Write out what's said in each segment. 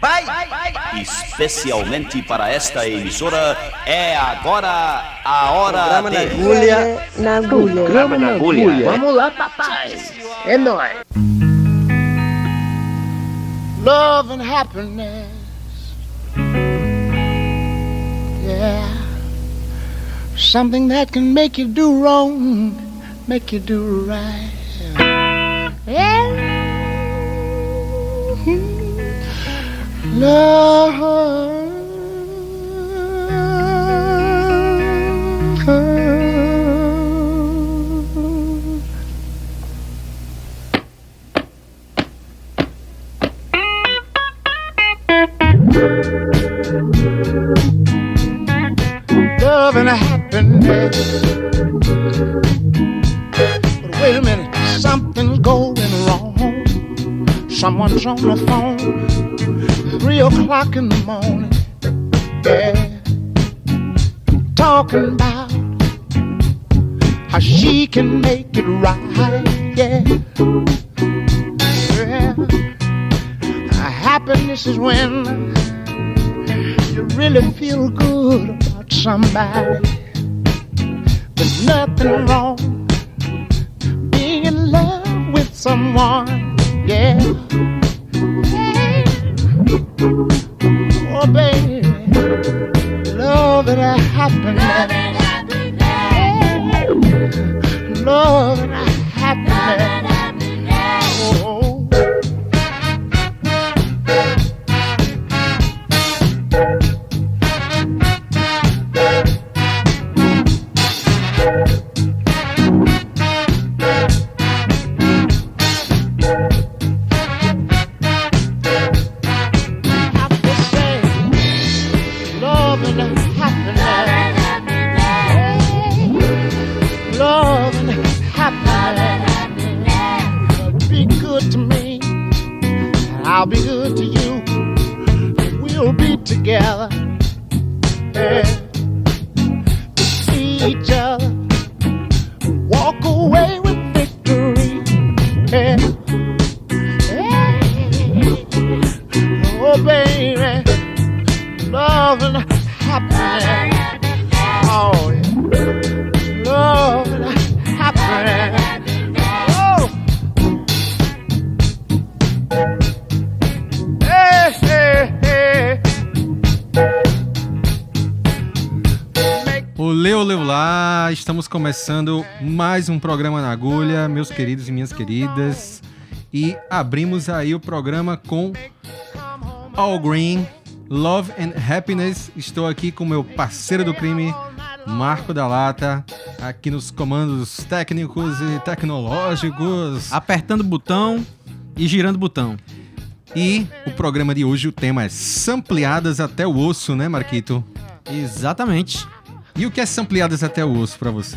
Vai! Especialmente para esta emissora, é agora a hora Programa na de... agulha. Na agulha. Programa na agulha. Vamos lá, papai. É nóis. love and happiness. Yeah. Something that can make you do wrong, make you do right. Yeah. Happiness. But wait a minute, something's going. Someone's on the phone, three o'clock in the morning. Yeah, talking about how she can make it right. Yeah, yeah. Happiness is when you really feel good about somebody. There's nothing wrong being in love with someone. Yeah. Oh, baby. Love and happiness. Love and happiness. Começando mais um programa na agulha, meus queridos e minhas queridas. E abrimos aí o programa com All Green, Love and Happiness. Estou aqui com meu parceiro do crime, Marco da Lata, aqui nos comandos técnicos e tecnológicos. apertando o botão e girando o botão. E o programa de hoje, o tema é Sampleadas até o osso, né, Marquito? Exatamente. E o que é Sampleadas até o osso pra você?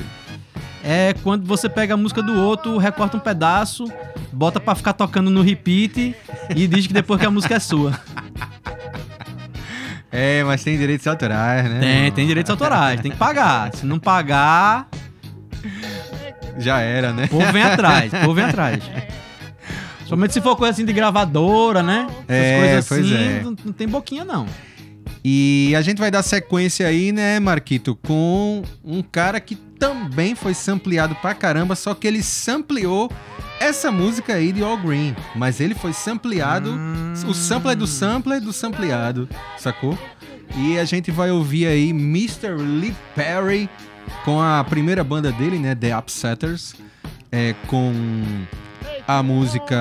É quando você pega a música do outro, recorta um pedaço, bota pra ficar tocando no repeat e diz que depois que a música é sua. É, mas tem direitos autorais, né? Tem, tem direitos autorais, tem que pagar. Se não pagar, Já era, né? o povo vem atrás, o povo vem atrás. Somente se for coisa assim de gravadora, né? Essas É, coisas assim, é. não, não tem boquinha não. E a gente vai dar sequência aí, né, Marquito, com um cara que também foi sampleado pra caramba, só que ele sampleou essa música aí de All Green. Mas ele foi sampleado, o sampler do sampler do sampleado, sacou? E a gente vai ouvir aí Mr. Lee Perry com a primeira banda dele, né, The Upsetters, é, com a música...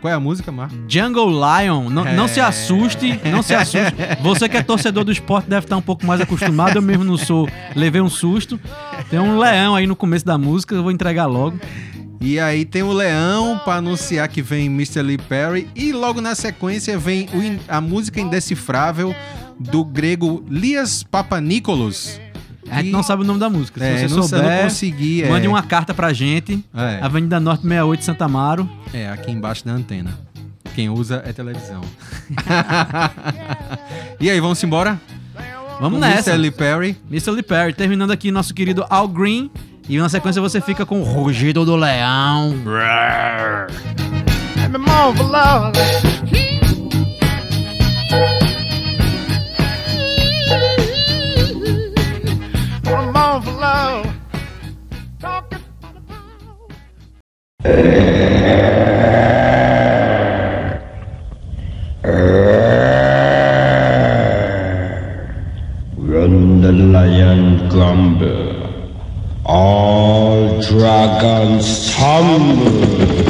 Qual é a música, Marco? Jungle Lion, não, não se É. assuste, não se assuste. Você que é torcedor do esporte deve estar um pouco mais acostumado, eu mesmo não sou, levei um susto. Tem um leão aí no começo da música, eu vou entregar logo. E aí tem o Leão pra anunciar que vem Mr. Lee Perry. E logo na sequência vem a música indecifrável do grego Lias Papanícolos. A gente E- não sabe o nome da música. Se É, você não, souber, não consegui. É, mande uma carta pra gente. É. Avenida Norte 68, Santa Amaro. é, aqui embaixo da antena. Quem usa é televisão. e aí, vamos embora? Vamos Com nessa. Mr. Lee Perry. Mr. Lee Perry, terminando aqui nosso querido Al Green. E na sequência você fica com o Rugido do Leão. Let me Run the lion grumble. All dragons tumble.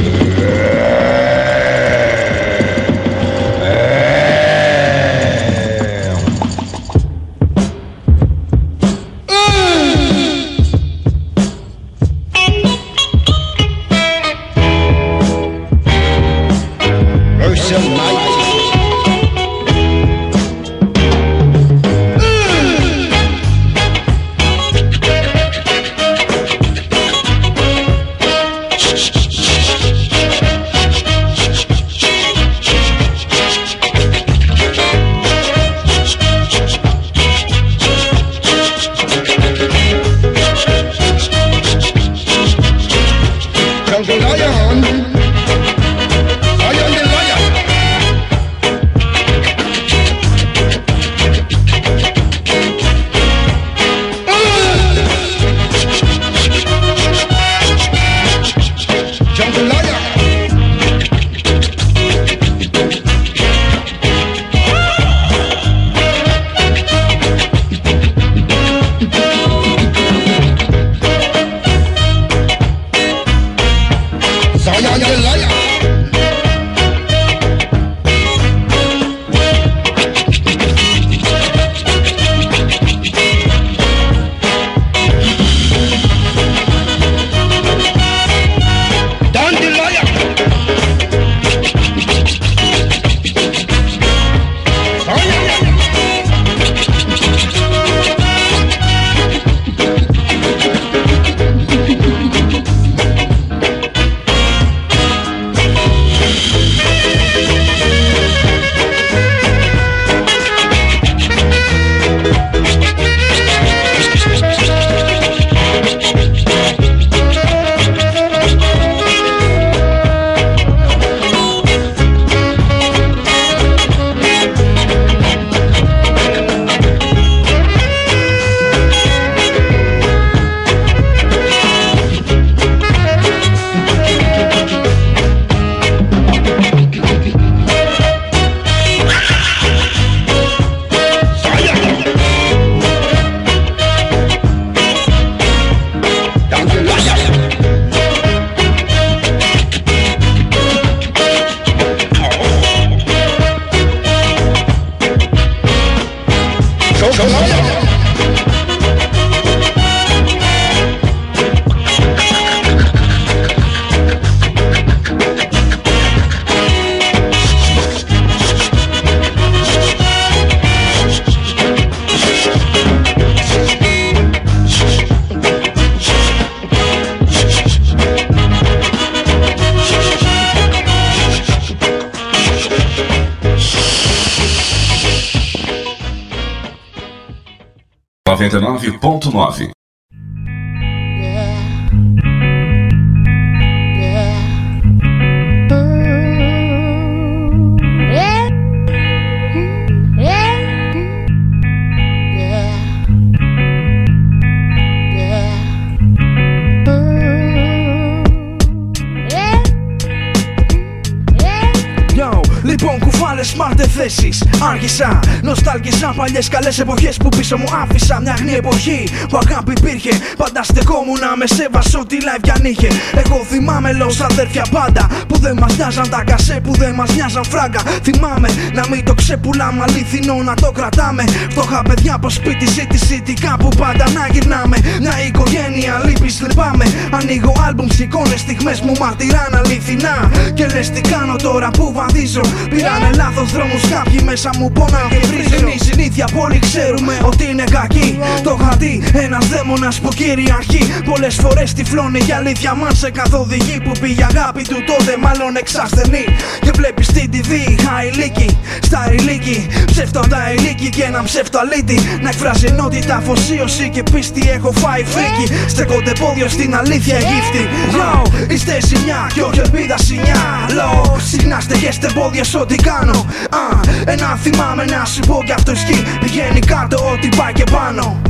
Λοιπόν κουφάλε smart θέσεις. Άργησα, νοστάλγησα παλιές καλές εποχές που πίσω μου άφησα. Μια αγνή εποχή που αγάπη υπήρχε. Πάντα στεκόμουν με σέβασο ό,τι live κι αν είχε. Εγώ θυμάμαι λέω αδέρφια πάντα που δεν μας νοιάζαν τα κασέ που δεν μας νοιάζαν φράγκα. Θυμάμαι να μην το ξεπουλάμε αληθινό να το κρατάμε. Φτωχά παιδιά από σπίτι ζήτηση τι κάπου πάντα να γυρνάμε. Μια οικογένεια λύπης λυπάμαι. Ανοίγω άλμπουμ, εικόνε στιγμές μου μαρτυράν αληθινά. Και λες τι κάνω τώρα που βαδίζω. Πήρανε λάθος δρόμου κάποιοι μέσα μου πονάω και βρίζω. Είναι η συνήθεια που όλοι ξέρουμε ότι είναι κακή. Το είχα δει ένας δαίμονας που κυριαρχεί. Πολλές φορές τυφλώνει για αλήθεια μας σε καθοδηγεί που πήγε αγάπη του τότε μάλλον εξασθενή. Και βλέπεις την TV, χαϊλίκη, στα ηλίκη. Ψεύτο τα ηλίκη και ένα ψεύτο αλήτη. Να εκφράζει ενότητα, αφοσίωση και πίστη. Έχω φάει φρίκι. Στέκονται πόδιο στην αλήθεια γύφτη. Yo, είστε ζημιά και όχι ελπίδα σινιάλο. Συχνά στεγέστε πόδια σε ό,τι κάνω. Α, ένα θυμάμαι να σου πω κι αυτό ισχύει. Πηγαίνει κάτω ό,τι πάει και πάνω.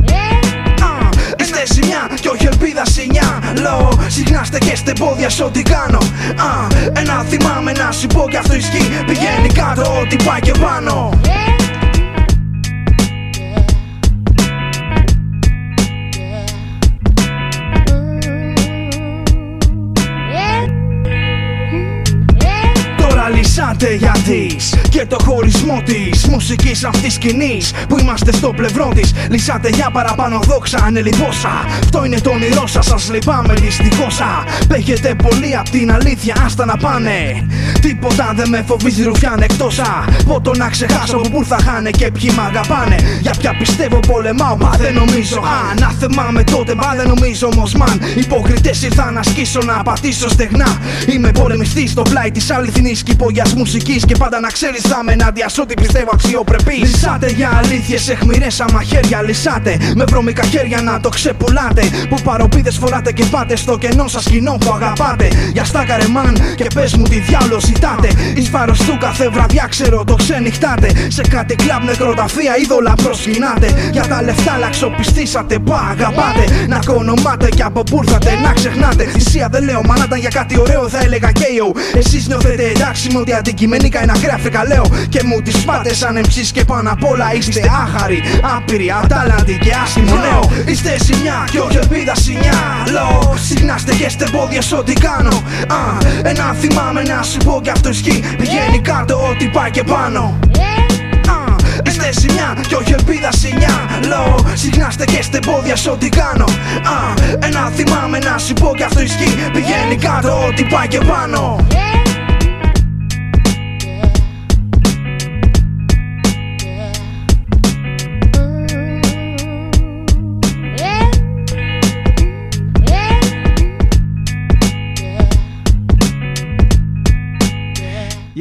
Α, Είστε Είστε ζημιά και όχι ελπίδα σινιάλο Συχνά στεκέστε πόδια σε ό,τι κάνω. Α, Ένα θυμάμαι να σου πω κι αυτό ισχύει. Πηγαίνει κάτω ό,τι πάει και πάνω λυσάτε για της και το χωρισμό της μουσικής αυτής σκηνής που είμαστε στο πλευρό της. Λυσάτε για παραπάνω δόξα, ανελιπόσα. Αυτό είναι το όνειρό σας, σας λυπάμαι δυστυχώσα. Παίχετε πολύ απ' την αλήθεια, άστα να πάνε. Τίποτα δεν με φοβίζει ρουφιάν εκτός από το να ξεχάσω που πού θα χάνε και ποιοι μ' αγαπάνε. Για ποια πιστεύω πολεμάω, μα δεν νομίζω. Α, να θυμάμαι τότε, μα δεν νομίζω όμω, μαν. Υποκριτές ήρθα να ασκήσω να πατήσω στεγνά. Είμαι πολεμιστής στο πλάι της αληθινής κυπογιά μουσική και πάντα να ξέρεις θα με ενάντια σ' ό,τι πιστεύω αξιοπρεπής. Λυσάτε για αλήθειες εχμηρέ μαχαίρια. Λυσάτε με βρώμικα χέρια να το ξεπουλάτε. Που παροπίδες φοράτε και πάτε στο κενό σας κοινό που αγαπάτε. Για στα καρεμάν και πες μου τι διάλογο ζητάτε. Εις βάρος του κάθε βραδιά ξέρω το ξενυχτάτε. Σε κάτι κλαμπ νεκροταφεία είδωλα προσκυνάτε. Για τα λεφτά λαξοπιστήσατε που αγαπάτε. Να κονομάτε και από που ήρθατε να ξεχνάτε. Θυσία δεν λέω, μα να ήταν για κάτι ωραίο θα έλεγα KO. Εσείς νιώθετε εντάξει με ότι αντικειμενικά είναι ακραία φρικαλέω. Και μου τις πάτε σαν εμψείς και πάνω απ' όλα είστε άχαροι. Άπειροι, ατάλαντοι και άσχημο νέο. Είστε ζημιά και όχι ελπίδα σινιάλο. Συχνά στεχέστε πόδια σ' ό,τι κάνω. Α, ένα θυμάμαι να σου πω κι αυτό ισχύει. Πηγαίνει κάτω ό,τι πάει και πάνω. Α, Είστε ζημιά και όχι ελπίδα σινιάλο Συχνά στεκέστε πόδια σ' ό,τι κάνω Α, Ένα θυμάμαι να σου πω κι αυτό ισχύει Πηγαίνει κάτω ό,τι πάει και πάνω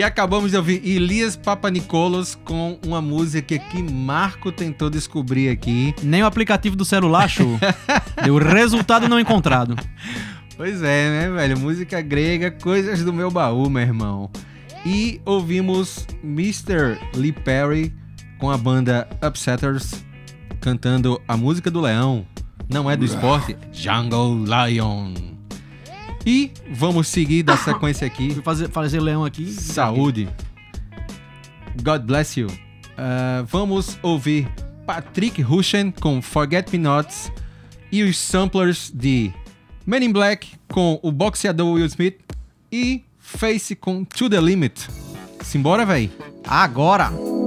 E acabamos de ouvir Elias Papanikoulos com uma música que Marco tentou descobrir aqui. Nem o aplicativo do celular achou. Deu resultado não encontrado. Pois é, né, velho? Música grega, coisas do meu baú, meu irmão. E ouvimos Mr. Lee Perry com a banda Upsetters cantando a música do leão. Não é do esporte, Jungle Lion. E vamos seguir da sequência aqui. Fui fazer, fazer leão aqui. Saúde. God bless you. Ah, vamos ouvir Patrick Rushen com Forget Me Nots e os samplers de Men in Black com o boxeador Will Smith e Face com To The Limit. Simbora, véi? Agora!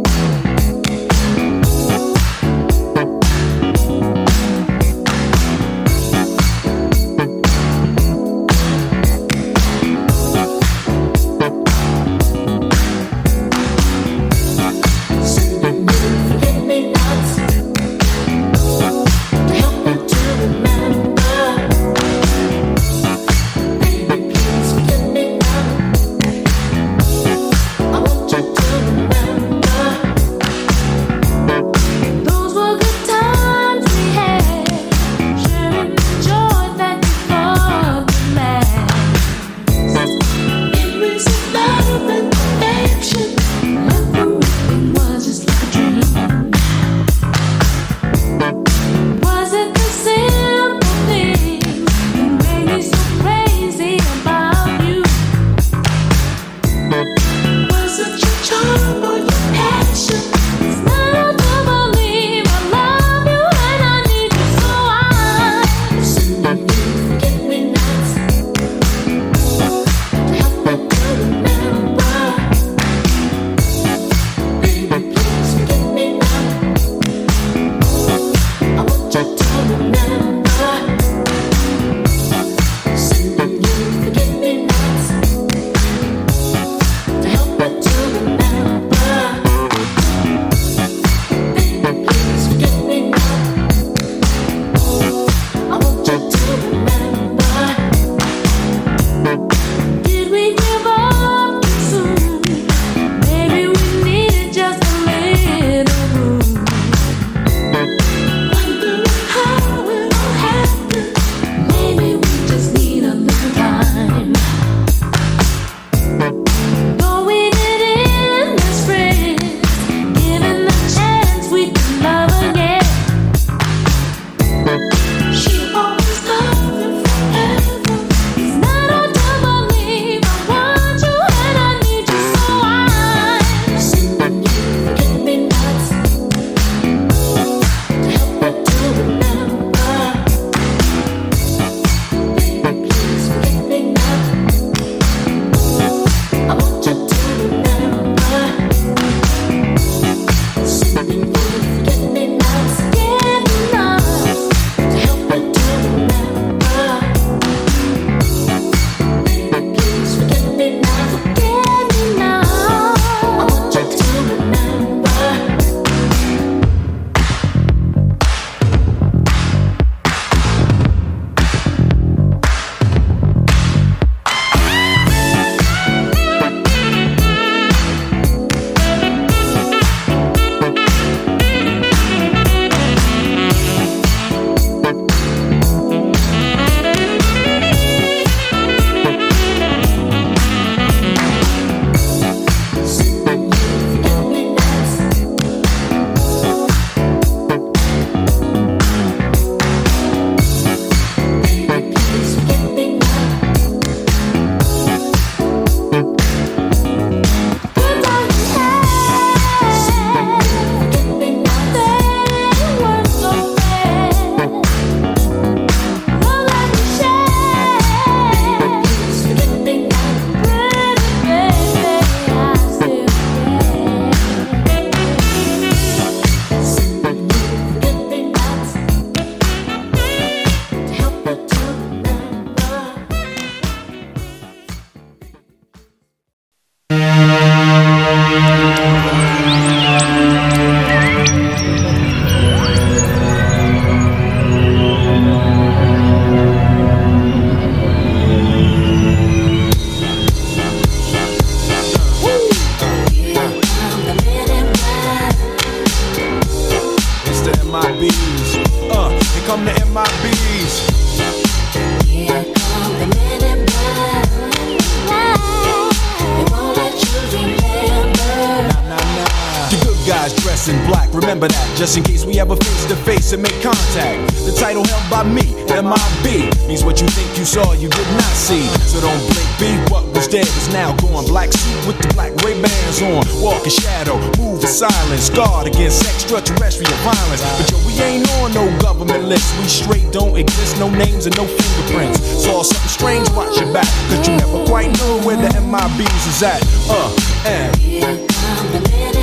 With Ray Bans on. Walk in shadow, move in silence, guard against extraterrestrial violence. But yo, we ain't on no government list. We straight don't exist, no names and no fingerprints. Saw something strange, watch your back, cause you never quite know where the MIBs is at. Uh, and.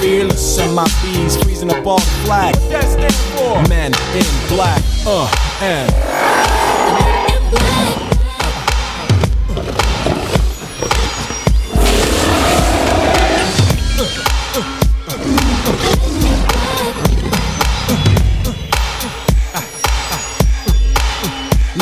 fearless and my bees freezing up all the flag. What that stand for? Men in black uh and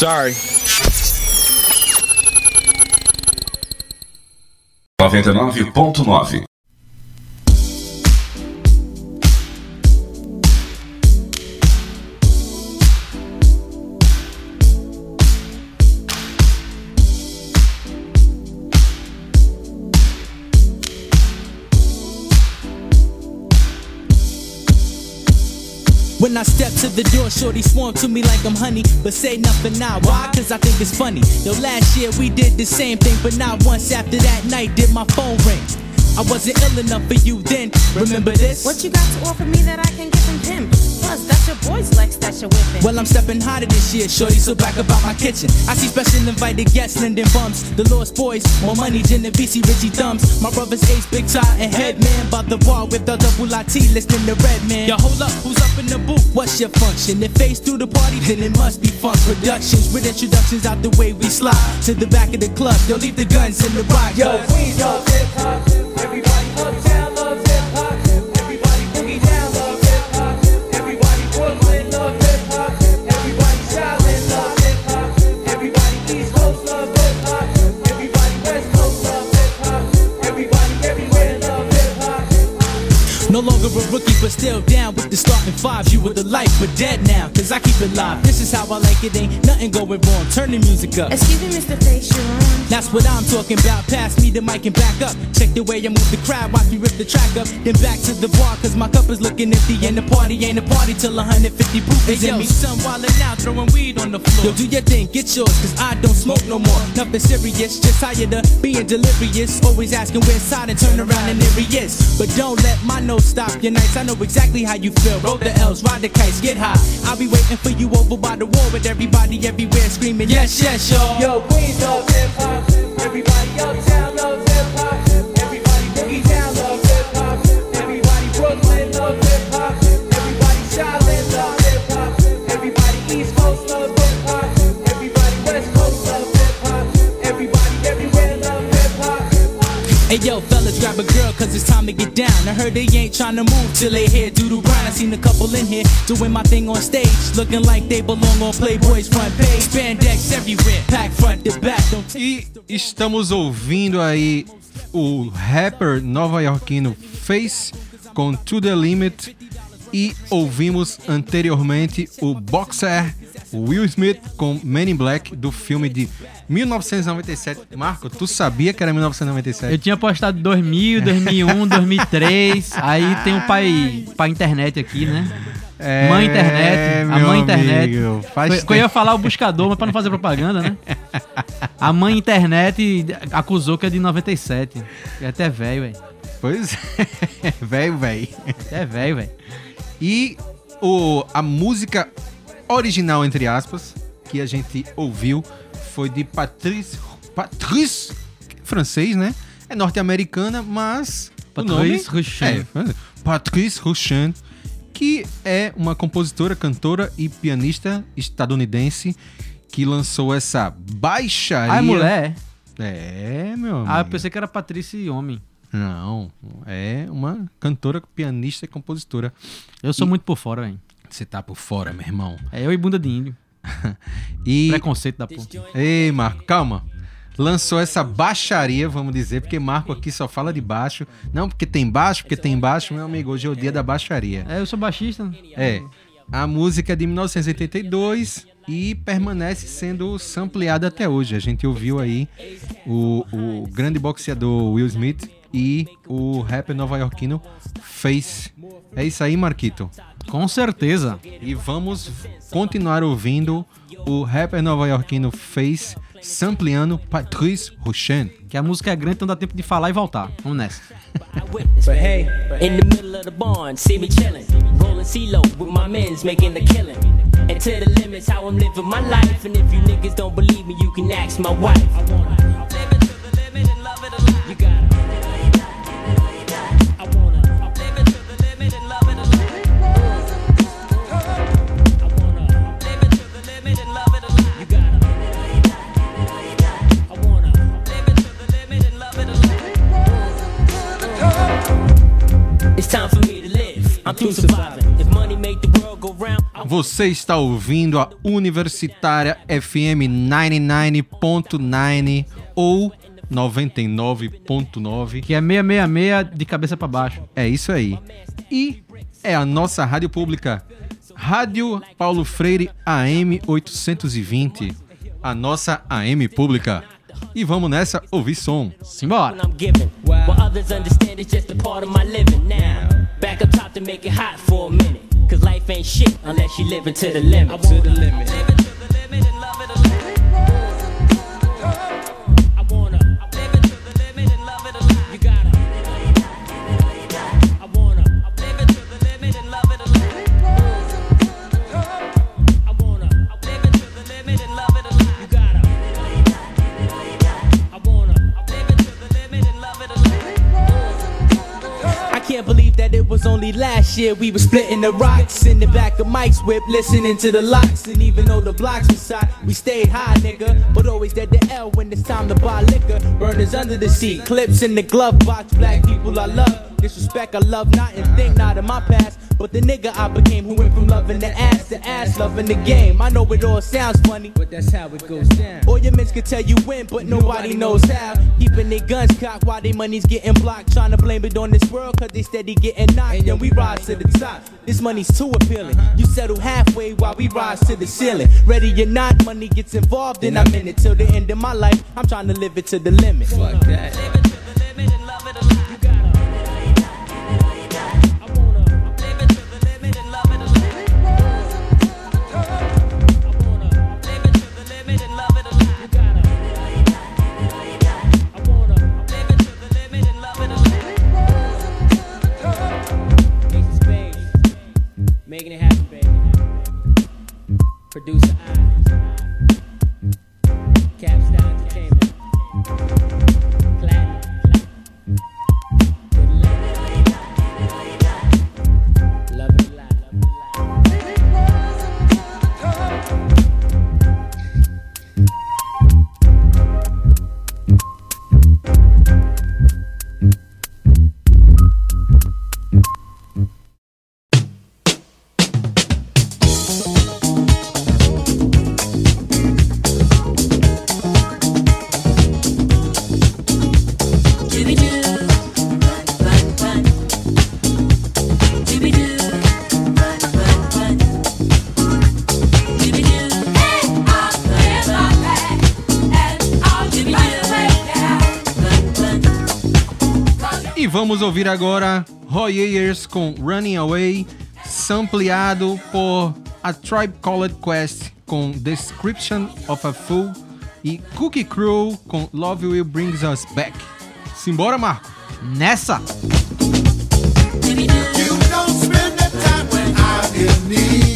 Sorry. 99.9 When I step to the shorty swarm to me like I'm honey, but say nothing now. Why? Cause I think it's funny. Yo, last year we did the same thing, but not once after that night did my phone ring. I wasn't ill enough for you then. Remember this? What you got to offer me that I can give him pimp? Plus, that's your boy's legs that you're whipping. Well, I'm stepping hotter this year, shorty, so back about my kitchen. I see special invited guests, Linden bumps. The Lost Boys, more money, Genovese, Richie Thumbs. My brother's Ace, Big Tie, and Headman. By the bar with the double IT, listening to Redman. Yo, hold up, who's up in the booth? What's your function? If face through the party, then it must be fun productions. With introductions out the way we slide to the back of the club. Yo, leave the guns in the rock. Yo, Queens love hip hop. But still down with the starting fives. You were the life, but dead now, cause I keep it live. This is how I like it, ain't nothing going wrong. Turn the music up. Excuse me, Mr. Face, you're on. That's what I'm talking about. Pass me the mic and back up. Check the way I move the crowd, watch me rip the track up. Then back to the bar, cause my cup is looking empty. And the party ain't a party till 150 proof is Hey, in yo, me. some wildin' out, throwing weed on the floor. Yo, do your thing, get yours, cause I don't smoke no more. Nothing serious, just tired of being delirious. Always asking where side and turn around and there he is. But don't let my nose stop your nights. I know exactly how you feel. Roll the L's, ride the kites, get high. I'll be waiting for you over by the wall with everybody everywhere screaming, yes, yes, y'all. Yo, Queens love hip hop. Everybody uptown loves hip hop. Everybody boogie down loves hip hop. Everybody Brooklyn loves hip hop. Everybody Charlotte loves hip hop. Everybody East Coast loves hip hop. Everybody West Coast loves hip hop. Everybody everywhere loves hip hop. Hey yo, cause it's time to get down. I heard they ain't tryna move till they hear doodle. I seen a couple in here doing my thing on stage, looking like they belong on Playboy's front page. Spandex everywhere, pack front to back. Don't E estamos ouvindo aí o rapper nova-iorquino Face com To The Limit e ouvimos anteriormente o boxer Will Smith com Men in Black do filme de 1997. Marco, tu sabia que era 1997? Eu tinha postado 2000, 2001, 2003. Aí tem o pai, pai internet aqui, né? É, mãe internet, a mãe internet. amigo, faz Eu ia falar o buscador, mas pra não fazer propaganda, né? A mãe internet acusou que é de 97. É até velho, velho. Pois é, velho, velho. É velho, velho. E o, a música original, entre aspas, que a gente ouviu foi de Patrice. Patrice, francês, né? É norte-americana, mas. Patrice Rushen. É, Patrice Rushen, que é uma compositora, cantora e pianista estadunidense que lançou essa baixaria. Ah, é mulher? É, meu amigo. Ah, eu pensei que era Patrícia homem. Não, é uma cantora, pianista e compositora. Eu sou E- muito por fora, velho. Você tá por fora, meu irmão. É eu e bunda de índio. E. Preconceito da porra. Ei, Marco, calma. Lançou essa baixaria, vamos dizer, porque Marco aqui só fala de baixo. Não, porque tem baixo, porque tem baixo, meu amigo. Hoje é o dia da baixaria. É, eu sou baixista. É. A música é de 1982 e permanece sendo sampleada até hoje. A gente ouviu aí o, o grande boxeador Will Smith e o rapper nova-iorquino Face. É isso aí, Marquito. Com certeza. E vamos continuar ouvindo o rapper nova-iorquino Face sampleando Patrice Rushen. Que a música é grande, então dá tempo de falar e voltar. Vamos nessa. But hey, in the middle of the barn, see me chillin', rollin' CeeLo with my men's making the killing. And to the limits, how I'm living my life. And if you niggas don't believe me, you can ask my wife. Você está ouvindo a Universitária FM 99.9 ou 99.9. Que é 666 de cabeça pra baixo. É isso aí. E é a nossa rádio pública, Rádio Paulo Freire AM 820. A nossa AM pública. E vamos nessa ouvir som. Simbora. Back up top to make it hot for a minute. Cause life ain't shit unless you living to the limit. To the limit. That it was only last year we were splitting the rocks in the back of Mike's whip, listening to the locks. And even though the blocks was hot, we stayed high, nigga. But always at the L when it's time to buy liquor. Burners under the seat, clips in the glove box. Black people I love. Disrespect, I love not and think not in my past. But the nigga I became who went from loving the ass to ass, loving the game. I know it all sounds funny, but that's how it goes down. All your men can tell you when, but nobody knows how. Keeping their guns cocked while their money's getting blocked. Trying to blame it on this world, cause they steady getting knocked. And we rise to the top. This money's too appealing. You settle halfway while we rise to the ceiling. Ready or not, money gets involved, and I'm in it till the end of my life. I'm trying to live it to the limit. Fuck that. Making it happen, baby. Producer I. vamos ouvir agora Roy Ayers com Running Away, sampleado por A Tribe Called Quest com Description of a Fool e Cookie Crew com Love Will Brings Us Back. Simbora, Marco? Nessa! We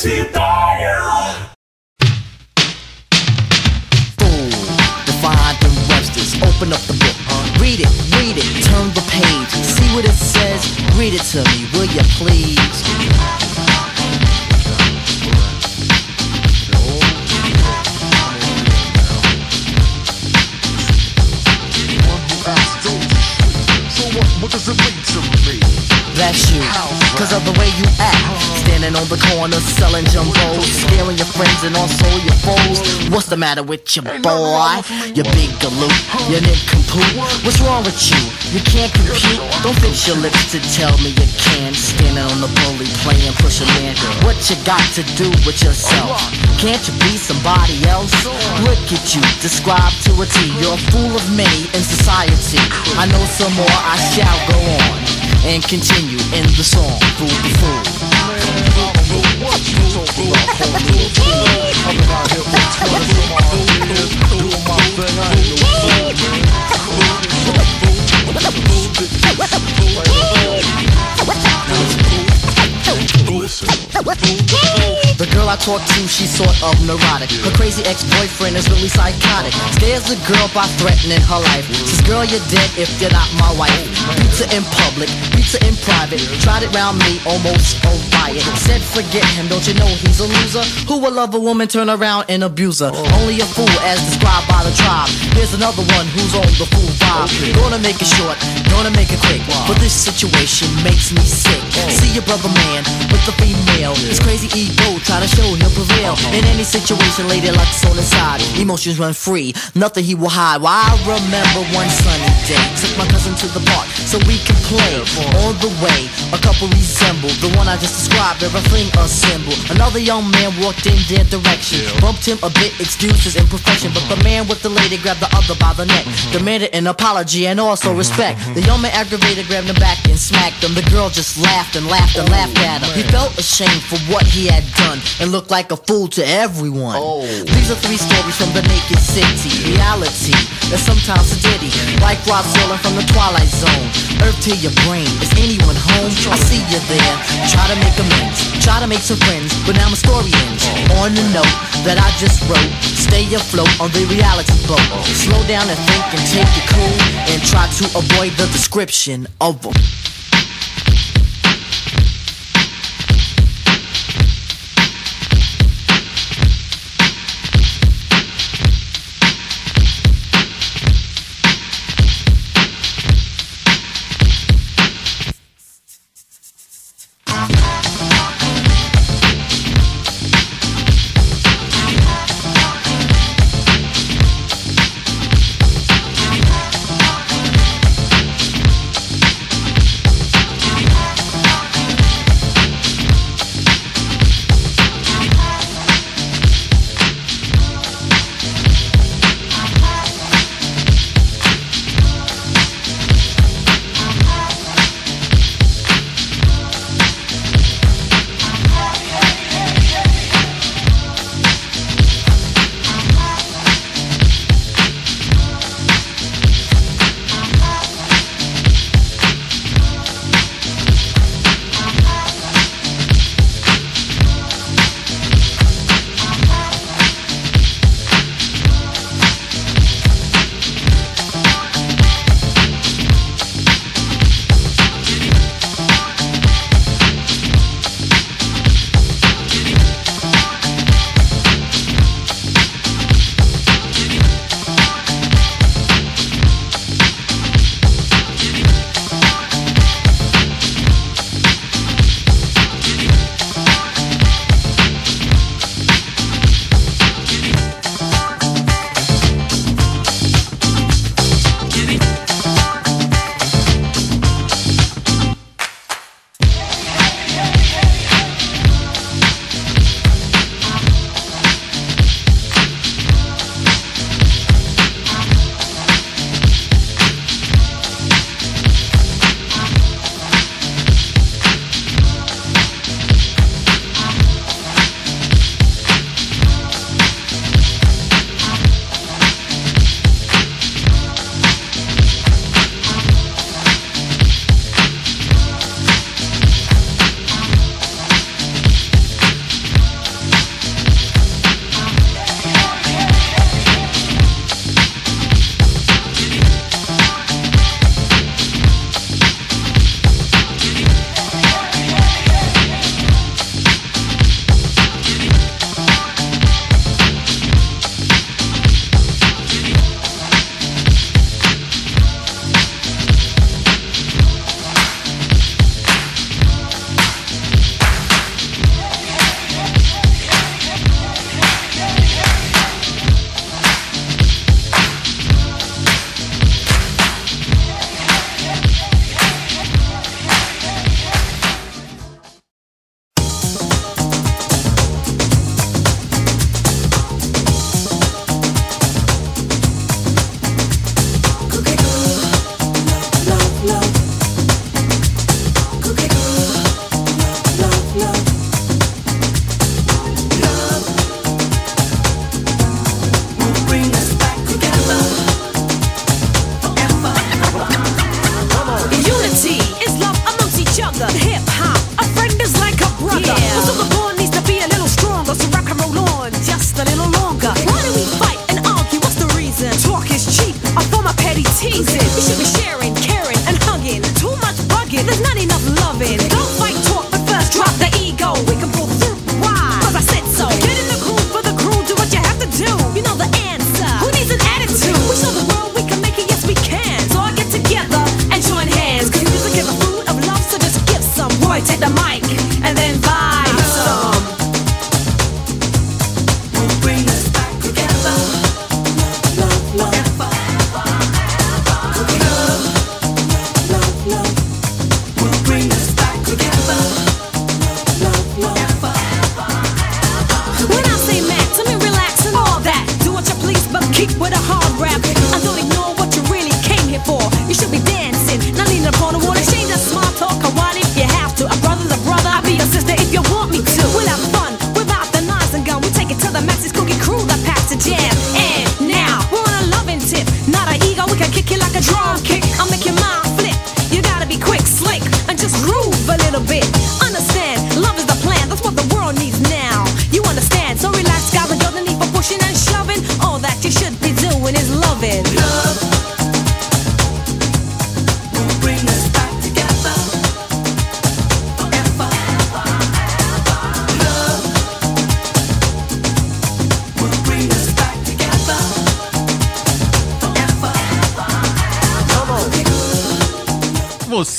Fool, defined in Webster's. Open up the book, read it, read it, turn the page, see what it says. Read it to me, will you please? What does it mean to me? That's you, cause of the way you act. Standing on the corner selling jumbos, scaring your friends and also your foes. What's the matter with your boy? You big galoot, you nincompoop. What's wrong with you? You can't compute. Don't fix your lips to tell me you can. Standing on the bully playing push a man. What you got to do with yourself? Can't you be somebody else? Look at you, describe to a T. You're a fool of many in society. I know some more, I shall go on and continue in the song Fool, the fool. I'm out here for 12 my whole doing my thing, I ain't no fool. The girl I talk to, she's sort of neurotic. Her crazy ex-boyfriend is really psychotic. Scares the girl by threatening her life. Says, girl, you're dead if you're not my wife. Her in public, her in private. Tried it round me, almost spoke by it. Said, forget him, don't you know he's a loser? Who will love a woman, turn around and abuse her? Only a fool as described by the tribe. Here's another one who's on the fool vibe. Gonna make it short, gonna make it quick. But this situation makes me sick. See your brother man with the female. His crazy ego, try to show he'll prevail. Uh-huh. In any situation, lady luck's on his side. Emotions run free, nothing he will hide. Well, I remember one sunny day. Took my cousin to the park so we could play. On the way, a couple resembled the one I just described. Everything assembled. Another young man walked in their direction. Bumped him a bit, excuses imperfection. But the uh-huh. man with the lady grabbed the other by the neck. Uh-huh. Demanded an apology and also respect. The young man aggravated, grabbed him back and smacked him. The girl just laughed and laughed and laughed at him. He felt ashamed for what he had done and looked like a fool to everyone. Oh. These are three stories from the naked city. Reality is sometimes a ditty. Like Rob Zolan from the Twilight Zone. Earth to your brain. Is anyone home? I see you there. Try to make amends. Try to make some friends. But now my story ends. On the note that I just wrote. Stay afloat on the reality boat. Slow down and think and take it cool. And try to avoid the description of a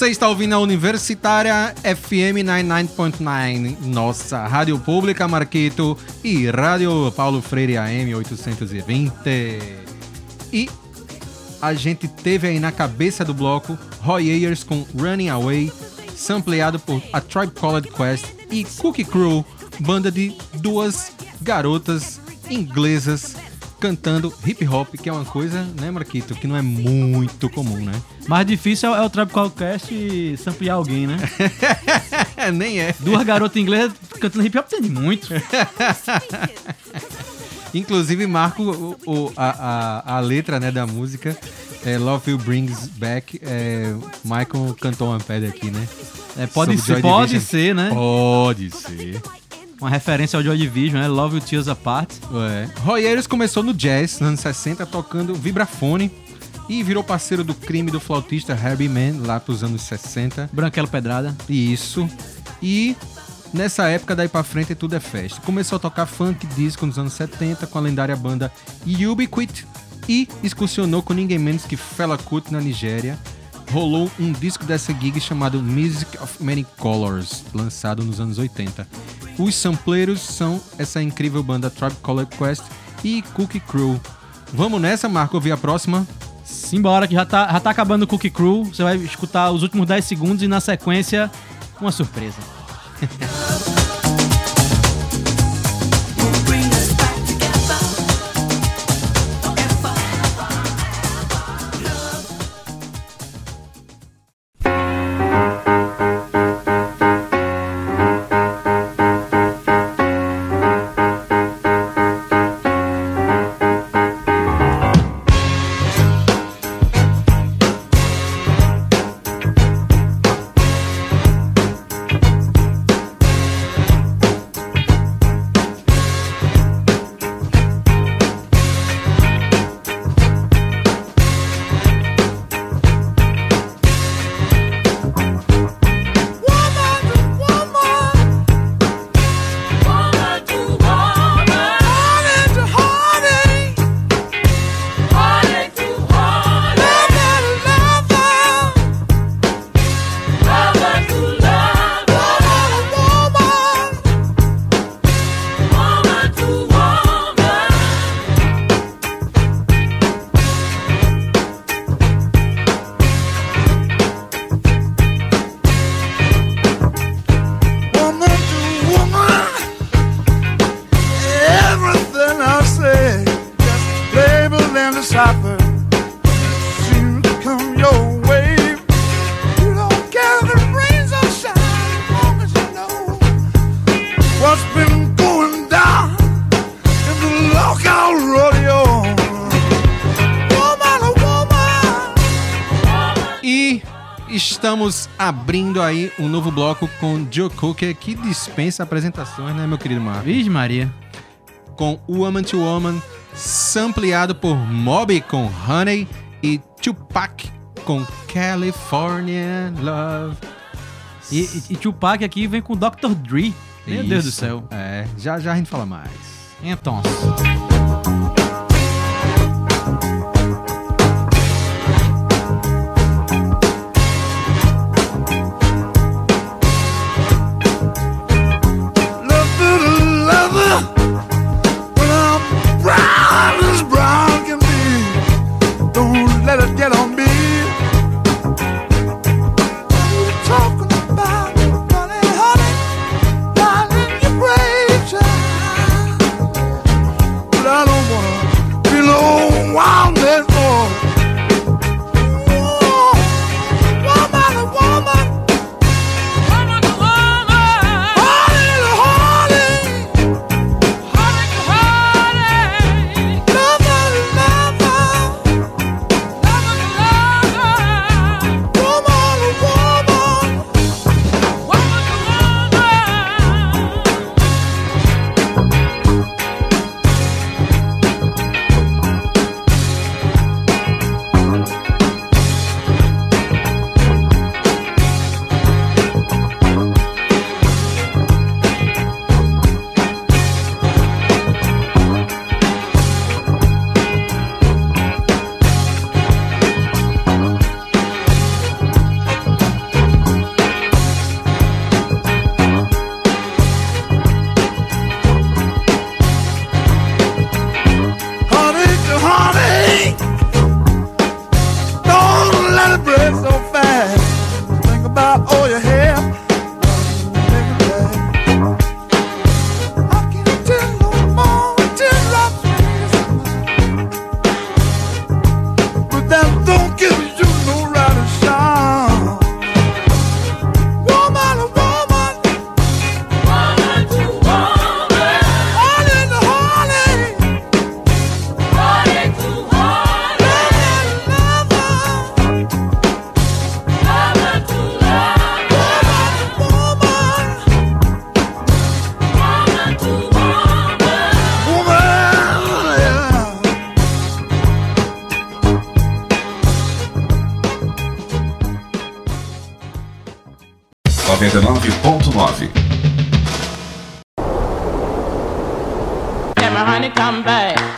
Você está ouvindo a Universitária FM 99.9, nossa rádio pública Marquito e Rádio Paulo Freire AM 820. E a gente teve aí na cabeça do bloco Roy Ayers com Running Away, sampleado por A Tribe Called Quest e Cookie Crew, banda de duas garotas inglesas cantando hip hop, que é uma coisa, né, Marquito, que não é muito comum, né? Mais difícil é o Tropical Cast samplear alguém, né? Nem é. Duas garotas inglesas cantando hip hop tem muito. Inclusive, Marco, o, o- a, a, a letra né, da música é Love You Brings Back. É, Michael cantou uma pedra aqui, né? É, pode Sobre ser, pode ser, né? Pode ser. Uma referência ao Joy Division, né? Love You Tears Apart. É. Roy Ayers começou no jazz nos anos 60 tocando vibrafone e virou parceiro do crime do flautista Herbie Mann lá pros anos 60. Branquelo Pedrada. Isso. E nessa época daí pra frente tudo é festa. Começou a tocar funk disco nos anos 70 com a lendária banda Ubiquit e excursionou com ninguém menos que Fela Kuti na Nigéria. Rolou um disco dessa gig chamado Music of Many Colors, lançado nos anos 80. Os sampleiros são essa incrível banda Tribe Called Quest e Cookie Crew. Vamos nessa, Marco, ouvir a próxima? Simbora, que já tá, já tá acabando o Cookie Crew. Você vai escutar os últimos 10 segundos e na sequência, uma surpresa. abrindo aí um novo bloco com Joe Cooker, que dispensa apresentações, né, meu querido Marco? Vixe Maria. Com Woman to Woman, sampleado por Moby com Honey e Tupac com California Love. E, e, e Tupac aqui vem com Dr. Dre. Meu Deus do Isso. céu. É, já já a gente fala mais. Então.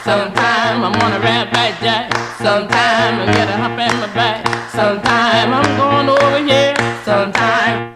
Sometime I'm on a rap like Jack. Sometime I get a hop in my back. Sometime I'm going over here. Sometime.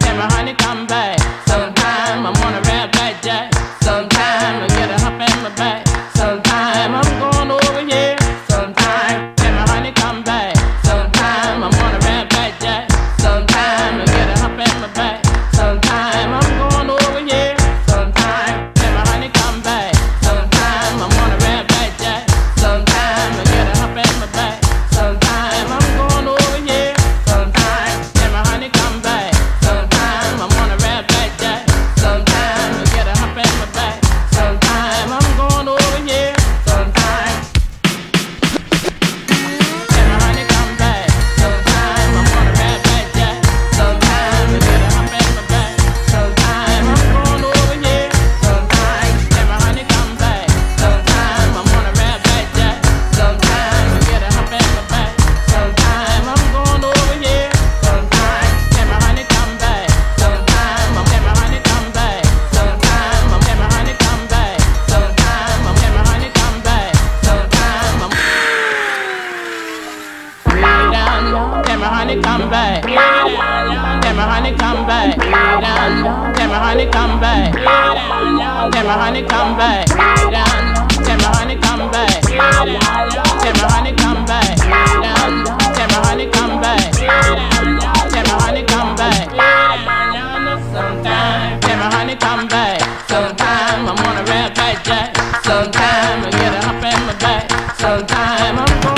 time.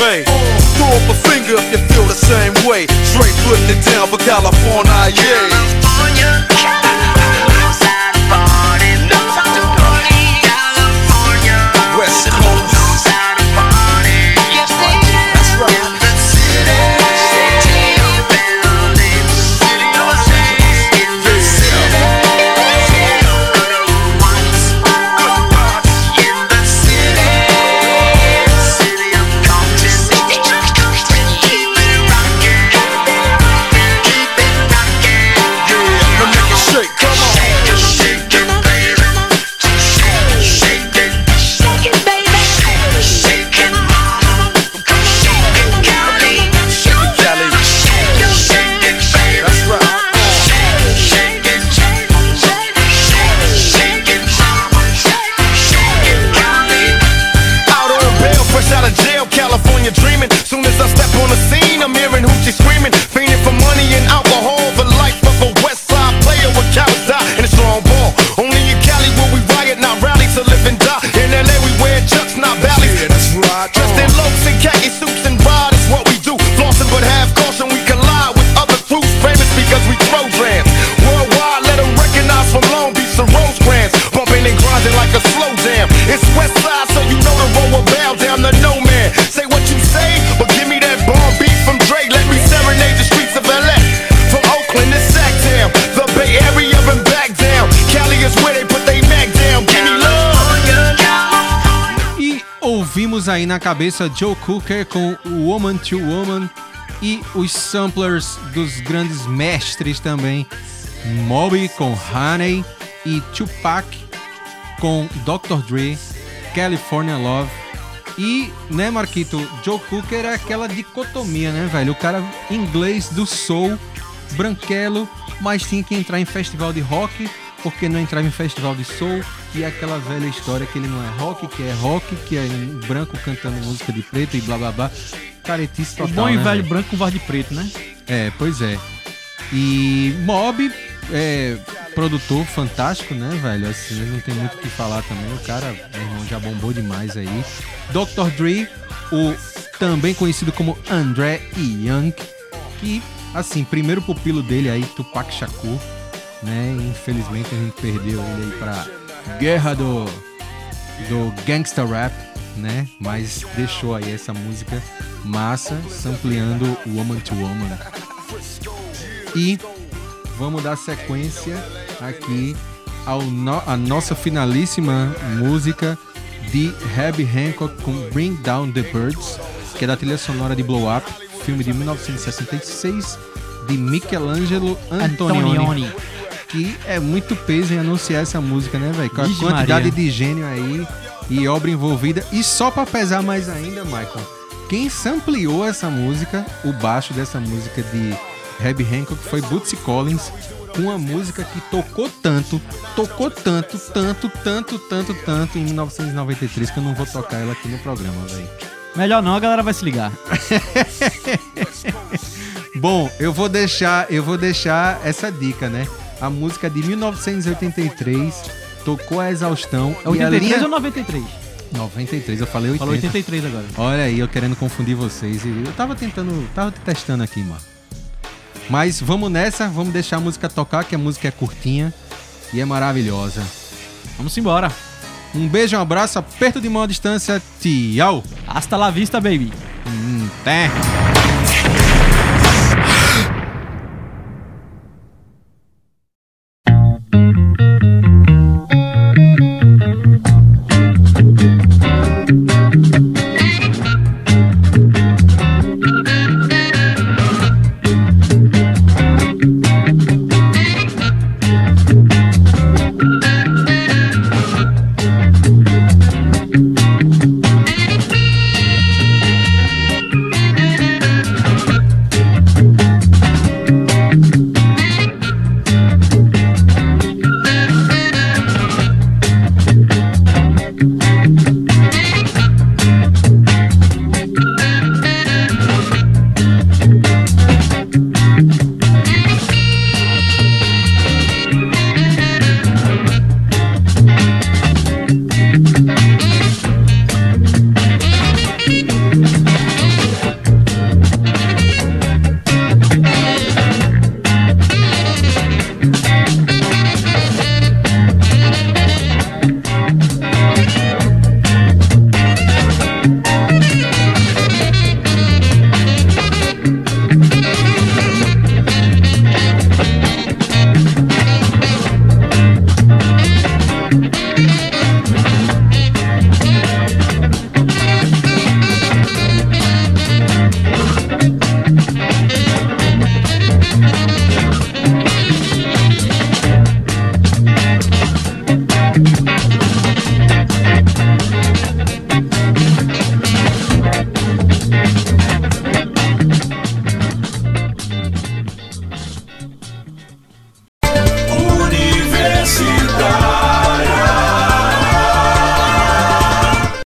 Bay. Throw up a finger if you feel the same way. Straight putting it down for California, yeah. Cabeça Joe Cooker com Woman to Woman e os samplers dos grandes mestres também, Moby com Honey e Tupac com Dr. Dre, California Love. E, né, Marquito, Joe Cooker é aquela dicotomia, né, velho? O cara inglês do soul, branquelo, mas tinha que entrar em festival de rock, porque não entrava em festival de soul. E aquela velha história que ele não é rock, que é rock, que é branco cantando música de preto e blá blá blá. Caretice O total, bom e né, velho branco com voz de preto, né? é, pois é. E Mob é produtor fantástico, né, velho? Assim, não tem muito o que falar também. O cara, meu irmão, já bombou demais aí. Dr. Dre, o também conhecido como André Young, que, assim, primeiro pupilo dele aí, Tupac Shakur, né? Infelizmente a gente perdeu ele aí pra guerra do, do gangsta rap, né? Mas deixou aí essa música massa, sampleando Woman to Woman. E vamos dar sequência aqui ao no- a nossa finalíssima música de Herbie Hancock com Bring Down the Birds, que é da trilha sonora de Blow Up, filme de 1966 de Michelangelo Antonioni. Antonioni. Que é muito peso em anunciar essa música, né, velho? Com a Vixe quantidade Maria. de gênio aí e obra envolvida. E só pra pesar mais ainda, Michael, quem sampleou essa música, o baixo dessa música de Herbie Hancock foi Bootsy Collins, com uma música que tocou tanto, tocou tanto, tanto, tanto, tanto, tanto em 1993 que eu não vou tocar ela aqui no programa, velho. Melhor não, a galera vai se ligar. Bom, eu vou deixar, eu vou deixar essa dica, né? A música de 1983 tocou a exaustão É e a 83 linha... ou 93? 93, eu falei 80. Falou 83 agora. Olha aí, eu querendo confundir vocês. Eu tava tentando, tava testando aqui, mano. Mas vamos nessa, vamos deixar a música tocar, que a música é curtinha e é maravilhosa. Vamos embora. Um beijo, um abraço, aperto de mão à distância. Tchau. Hasta la vista, baby. Hum, até.